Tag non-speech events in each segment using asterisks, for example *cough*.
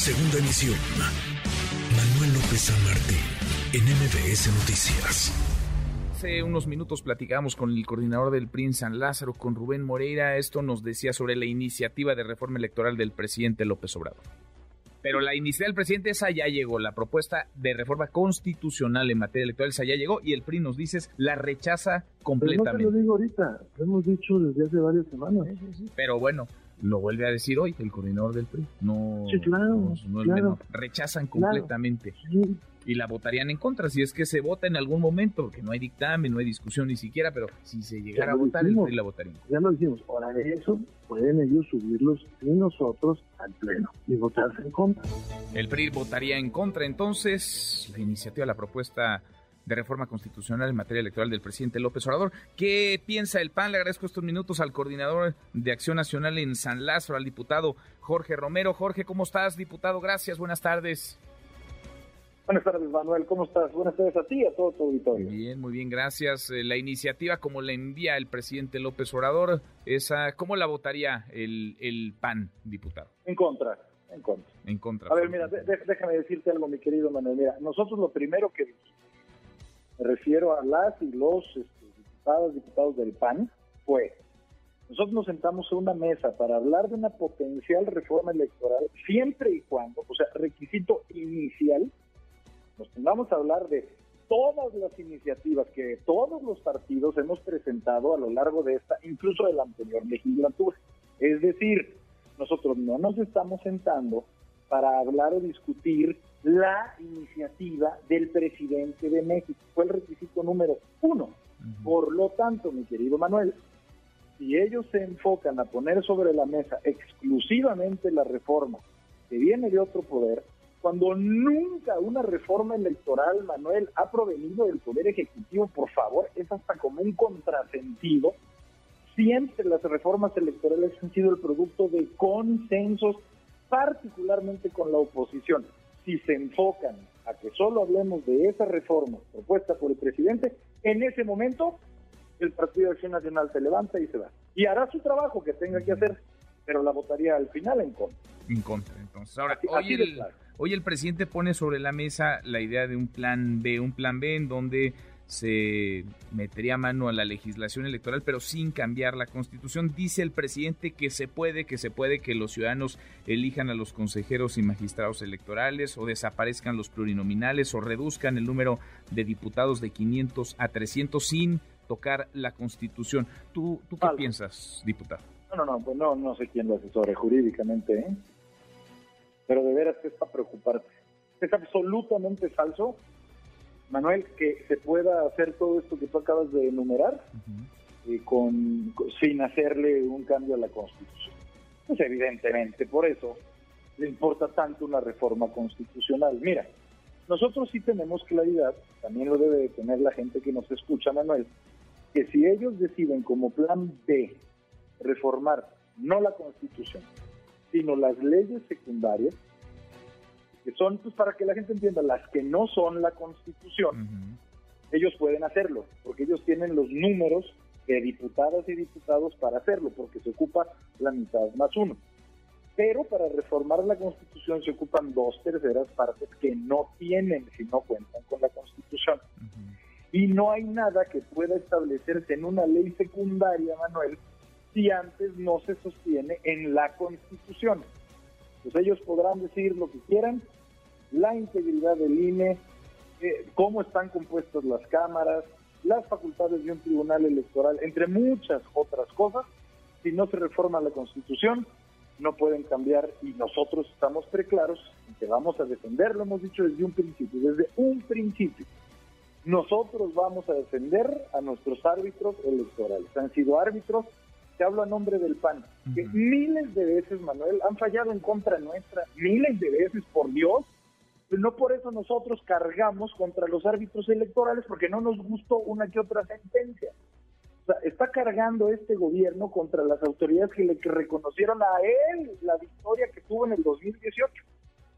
Segunda emisión. Manuel López San Martín, en MBS Noticias. Hace unos minutos platicamos con el coordinador del PRI San Lázaro, con Rubén Moreira. Esto nos decía sobre la iniciativa de reforma electoral del presidente López Obrador. Pero la iniciativa del presidente, esa ya llegó. La propuesta de reforma constitucional en materia electoral, esa ya llegó. Y el PRI nos dice, la rechaza completamente. Pero no te lo digo ahorita, lo hemos dicho desde hace varias semanas. Pero bueno, lo vuelve a decir hoy el coordinador del PRI. No, Sí, claro, no. Rechazan completamente. Sí, Y la votarían en contra, si es que se vota en algún momento, porque no hay dictamen, no hay discusión ni siquiera, pero si se llegara a votar, el. PRI la votaría ya lo dijimos. Ahora de eso pueden ellos subirlos sin nosotros al pleno y votarse en contra. El PRI votaría en contra entonces la iniciativa, la propuesta de reforma constitucional en materia electoral del presidente López Obrador. ¿Qué piensa el PAN? Le agradezco estos minutos al coordinador de Acción Nacional en San Lázaro, al diputado Jorge Romero. Jorge, ¿cómo estás, diputado? Gracias, buenas tardes. Buenas tardes, Manuel. ¿Cómo estás? Buenas tardes a ti y a todo tu auditorio. Bien, muy bien, gracias. Eh, La iniciativa, como la envía el presidente López Obrador, esa, ¿cómo la votaría el, el PAN, diputado? En contra, en contra. En contra. A ver, mira, déjame decirte algo, mi querido Manuel. Mira, nosotros lo primero que dijimos, me refiero a las y los este, diputados, diputados del PAN, fue, nosotros nos sentamos en una mesa para hablar de una potencial reforma electoral, siempre y cuando, o sea, requisito inicial, nos pongamos a hablar de todas las iniciativas que todos los partidos hemos presentado a lo largo de esta, incluso de la anterior legislatura. Es decir, nosotros no nos estamos sentando para hablar o discutir la iniciativa del presidente de México. Fue el requisito número uno. Ujú. Por lo tanto, mi querido Manuel, si ellos se enfocan a poner sobre la mesa exclusivamente la reforma que viene de otro poder, cuando nunca una reforma electoral, Manuel, ha provenido del Poder Ejecutivo, por favor, es hasta como un contrasentido. Siempre las reformas electorales han sido el producto de consensos, particularmente con la oposición. Si se enfocan a que solo hablemos de esa reforma propuesta por el presidente, en ese momento el Partido de Acción Nacional se levanta y se va. Y hará su trabajo que tenga que hacer, pero la votaría al final en contra. En contra, entonces. Ahora, Así- hoy así el, claro. hoy el presidente pone sobre la mesa la idea de un plan B, un plan B en donde se metería mano a la legislación electoral, pero sin cambiar la constitución. Dice el presidente que se puede, que se puede que los ciudadanos elijan a los consejeros y magistrados electorales o desaparezcan los plurinominales o reduzcan el número de diputados de 500 a 300 sin tocar la constitución. ¿Tú, tú qué piensas, diputado? No, no, no, pues no, no sé quién lo asesore jurídicamente, ¿eh? Pero de veras que es para preocuparte. Es absolutamente falso, Manuel, que se pueda hacer todo esto que tú acabas de enumerar eh, con, sin hacerle un cambio a la Constitución. Pues evidentemente, por eso le importa tanto una reforma constitucional. Mira, nosotros sí tenemos claridad, también lo debe de tener la gente que nos escucha, Manuel, que si ellos deciden como plan B reformar no la Constitución, sino las leyes secundarias, que son, pues para que la gente entienda, las que no son la Constitución, ellos pueden hacerlo, porque ellos tienen los números de diputadas y diputados para hacerlo, porque se ocupa la mitad más uno. Pero para reformar la Constitución se ocupan dos terceras partes que no tienen si no cuentan con la Constitución. Y no hay nada que pueda establecerse en una ley secundaria, Manuel, si antes no se sostiene en la Constitución. Pues ellos podrán decir lo que quieran, la integridad del INE, eh, cómo están compuestas las cámaras, las facultades de un tribunal electoral, entre muchas otras cosas, si no se reforma la Constitución, no pueden cambiar y nosotros estamos preclaros en que vamos a defender, lo hemos dicho desde un principio, desde un principio. Nosotros vamos a defender a nuestros árbitros electorales. Han sido árbitros, te hablo a nombre del PAN, que Ujú. miles de veces, Manuel, han fallado en contra nuestra, miles de veces, por Dios, pues no por eso nosotros cargamos contra los árbitros electorales porque no nos gustó una que otra sentencia. O sea, está cargando este gobierno contra las autoridades que le que reconocieron a él la victoria que tuvo en el 2018.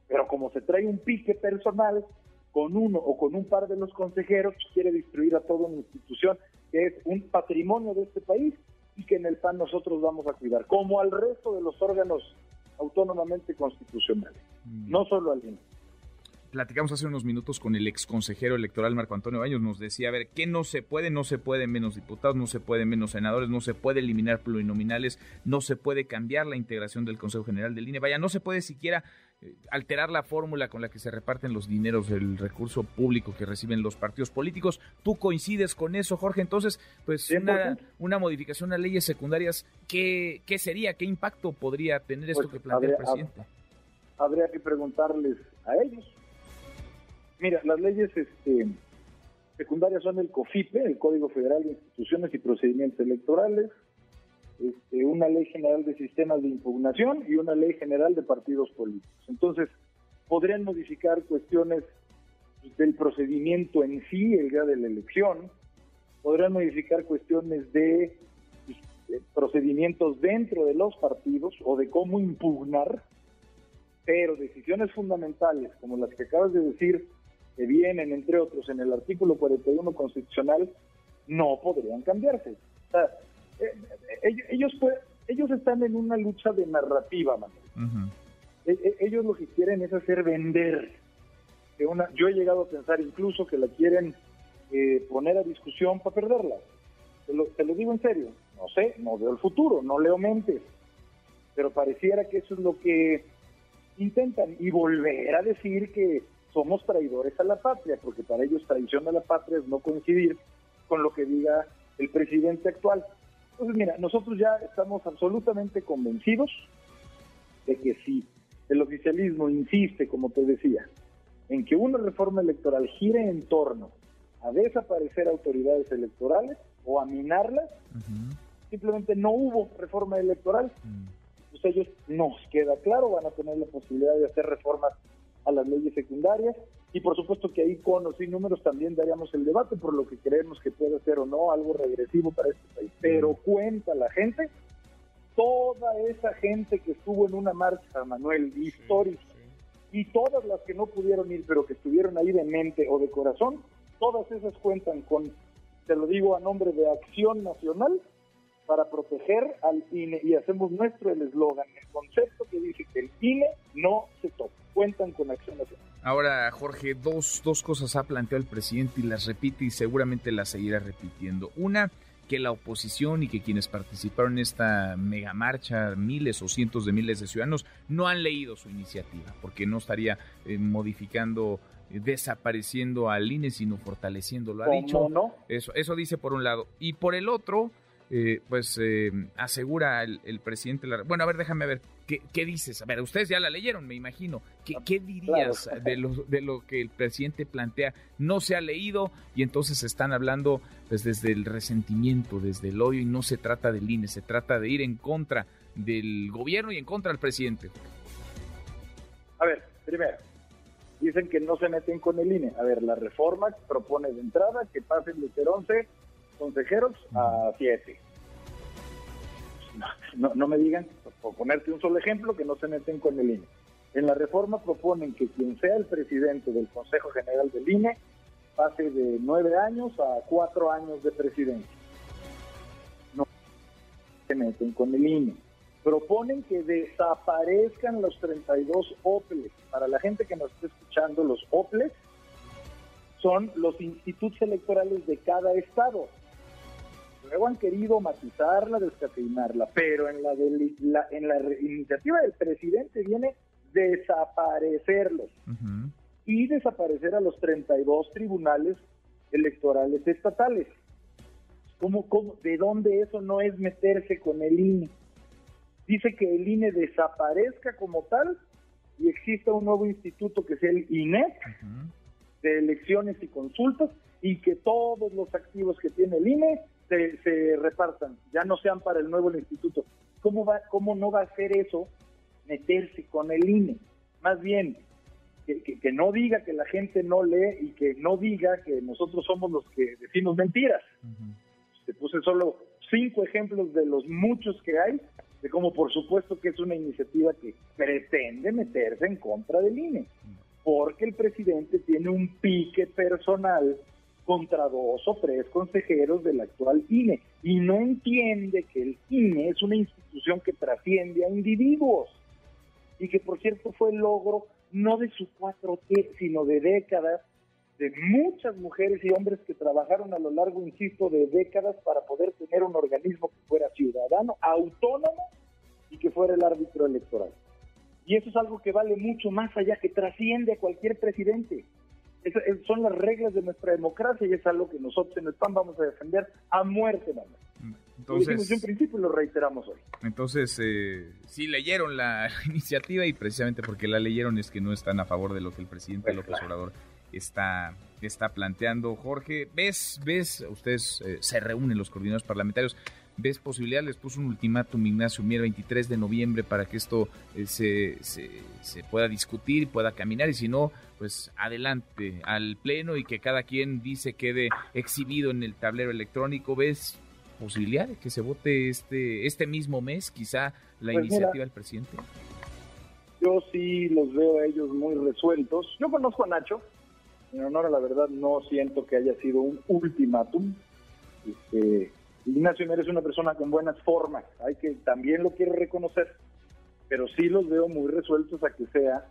Pero como se trae un pique personal con uno o con un par de los consejeros, quiere destruir a toda una institución que es un patrimonio de este país y que en el PAN nosotros vamos a cuidar, como al resto de los órganos autónomamente constitucionales. no solo al INE platicamos hace unos minutos con el ex consejero electoral Marco Antonio Baños, nos decía, a ver, ¿qué no se puede? No se puede menos diputados, no se puede menos senadores, no se puede eliminar plurinominales, no se puede cambiar la integración del Consejo General del INE, vaya, no se puede siquiera alterar la fórmula con la que se reparten los dineros del recurso público que reciben los partidos políticos. ¿Tú coincides con eso, Jorge? Entonces, pues una, una, modificación a leyes secundarias, ¿qué, ¿qué sería? ¿Qué impacto podría tener esto pues, que plantea el presidente? Habría que preguntarles a ellos Mira, las leyes este, secundarias son el COFIPE, el Código Federal de Instituciones y Procedimientos Electorales, este, una ley general de sistemas de impugnación y una ley general de partidos políticos. Entonces, podrían modificar cuestiones del procedimiento en sí, el día de la elección, podrían modificar cuestiones de, de procedimientos dentro de los partidos o de cómo impugnar, pero decisiones fundamentales como las que acabas de decir, que vienen, entre otros, en el artículo 41 constitucional, no podrían cambiarse. O sea, eh, eh, ellos, ellos están en una lucha de narrativa, Manuel. E, ellos lo que quieren es hacer vender. Que una, yo he llegado a pensar incluso que la quieren eh, poner a discusión para perderla. Te lo, te lo digo en serio. No sé, no veo el futuro, no leo mentes. Pero pareciera que eso es lo que intentan. Y volver a decir que somos traidores a la patria, porque para ellos traición a la patria es no coincidir con lo que diga el presidente actual. Entonces, mira, nosotros ya estamos absolutamente convencidos de que si el oficialismo insiste, como te decía, en que una reforma electoral gire en torno a desaparecer autoridades electorales o a minarlas, simplemente no hubo reforma electoral. Pues ellos nos queda claro, van a tener la posibilidad de hacer reformas a las leyes secundarias y por supuesto que ahí con o sin números también daríamos el debate por lo que creemos que puede ser o no algo regresivo para este país. Pero cuenta la gente, toda esa gente que estuvo en una marcha, Manuel, histórica, y todas las que no pudieron ir, pero que estuvieron ahí de mente o de corazón, todas esas cuentan con, te lo digo a nombre de Acción Nacional, para proteger al INE y hacemos nuestro el eslogan, el concepto que dice que el INE no se toca cuentan con Acción Nacional. Ahora, Jorge, dos, dos cosas ha planteado el presidente y las repite y seguramente las seguirá repitiendo. Una, que la oposición y que quienes participaron en esta mega marcha, miles o cientos de miles de ciudadanos, no han leído su iniciativa, porque no estaría eh, modificando, eh, desapareciendo al INE, sino fortaleciéndolo. Ha dicho. No? Eso, eso dice por un lado. Y por el otro, eh, pues asegura el, el presidente. La, bueno, a ver, déjame ver ¿Qué, dices? A ver, ustedes ya la leyeron, me imagino. ¿Qué, qué dirías de, lo, de lo que el presidente plantea? No se ha leído y entonces están hablando pues, desde el resentimiento, desde el odio y no se trata del INE, se trata de ir en contra del gobierno y en contra del presidente. A ver, primero, dicen que no se meten con el INE. A ver, la reforma propone de entrada que pasen de ser 11 consejeros a 7 no, no me digan, por ponerte un solo ejemplo, que no se meten con el INE. En la reforma proponen que quien sea el presidente del Consejo General del INE pase de nueve años a cuatro años de presidencia. No se meten con el INE. Proponen que desaparezcan los 32 OPLES. Para la gente que nos está escuchando, los OPLES son los institutos electorales de cada estado luego han querido matizarla, descafeinarla, pero en la, en la iniciativa del presidente viene desaparecerlos y desaparecer a los 32 tribunales electorales estatales. ¿Cómo, cómo, de dónde eso no es meterse con el INE? Dice que el INE desaparezca como tal y exista un nuevo instituto que sea el INEC de elecciones y consultas y que todos los activos que tiene el INE se, repartan, ya no sean para el nuevo instituto. ¿Cómo, va, ¿Cómo no va a ser eso meterse con el INE? Más bien, que, no diga que la gente no lee y que no diga que nosotros somos los que decimos mentiras. Te puse solo cinco ejemplos de los muchos que hay, de cómo por supuesto que es una iniciativa que pretende meterse en contra del INE, porque el presidente tiene un pique personal contra dos o tres consejeros del actual INE y no entiende que el INE es una institución que trasciende a individuos y que por cierto fue el logro no de su 4T, sino de décadas de muchas mujeres y hombres que trabajaron a lo largo, insisto, de décadas para poder tener un organismo que fuera ciudadano, autónomo y que fuera el árbitro electoral. Y eso es algo que vale mucho más allá, que trasciende a cualquier presidente. Esas son las reglas de nuestra democracia y es algo que nosotros en el PAN vamos a defender a muerte, Manuel. Entonces, lo un principio y lo reiteramos hoy. Entonces, eh, sí leyeron la *laughs* iniciativa y precisamente porque la leyeron es que no están a favor de lo que el presidente pues López Obrador está, está planteando. Jorge, ¿ves, ves, ustedes eh, se reúnen los coordinadores parlamentarios, ¿ves posibilidad? Les puso un ultimátum Ignacio Mier 23 de noviembre para que esto eh, se, se, se, pueda discutir, pueda caminar y si no, pues adelante al pleno y que cada quien dice quede exhibido en el tablero electrónico. ¿Ves posibilidad de que se vote este, este mismo mes quizá la pues iniciativa del presidente? Yo sí los veo a ellos muy resueltos. Yo conozco a Nacho, en honor a la verdad, no siento que haya sido un ultimátum. Este, Ignacio Mier es una persona con buenas formas, hay que también lo quiero reconocer, pero sí los veo muy resueltos a que sea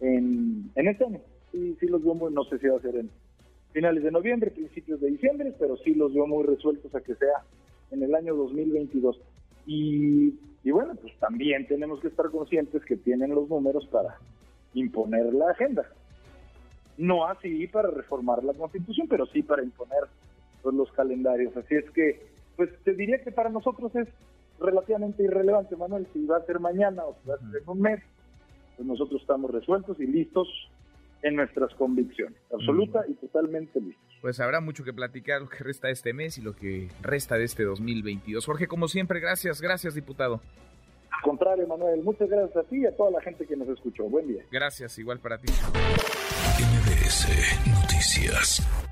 en, en este año. Sí, sí los veo muy, no sé si va a ser en finales de noviembre, principios de diciembre, pero sí los veo muy resueltos a que sea en el año 2022. Y, y bueno, pues también tenemos que estar conscientes que tienen los números para imponer la agenda no así para reformar la constitución, pero sí para imponer pues, los calendarios. Así es que, pues te diría que para nosotros es relativamente irrelevante, Manuel, si va a ser mañana o si va a ser en un mes, pues nosotros estamos resueltos y listos en nuestras convicciones, absoluta y totalmente listos. Pues habrá mucho que platicar lo que resta de este mes y lo que resta de este 2022. Jorge, como siempre, gracias, gracias, diputado. Al contrario, Manuel, muchas gracias a ti y a toda la gente que nos escuchó. Buen día. Gracias, igual para ti. MBS Noticias.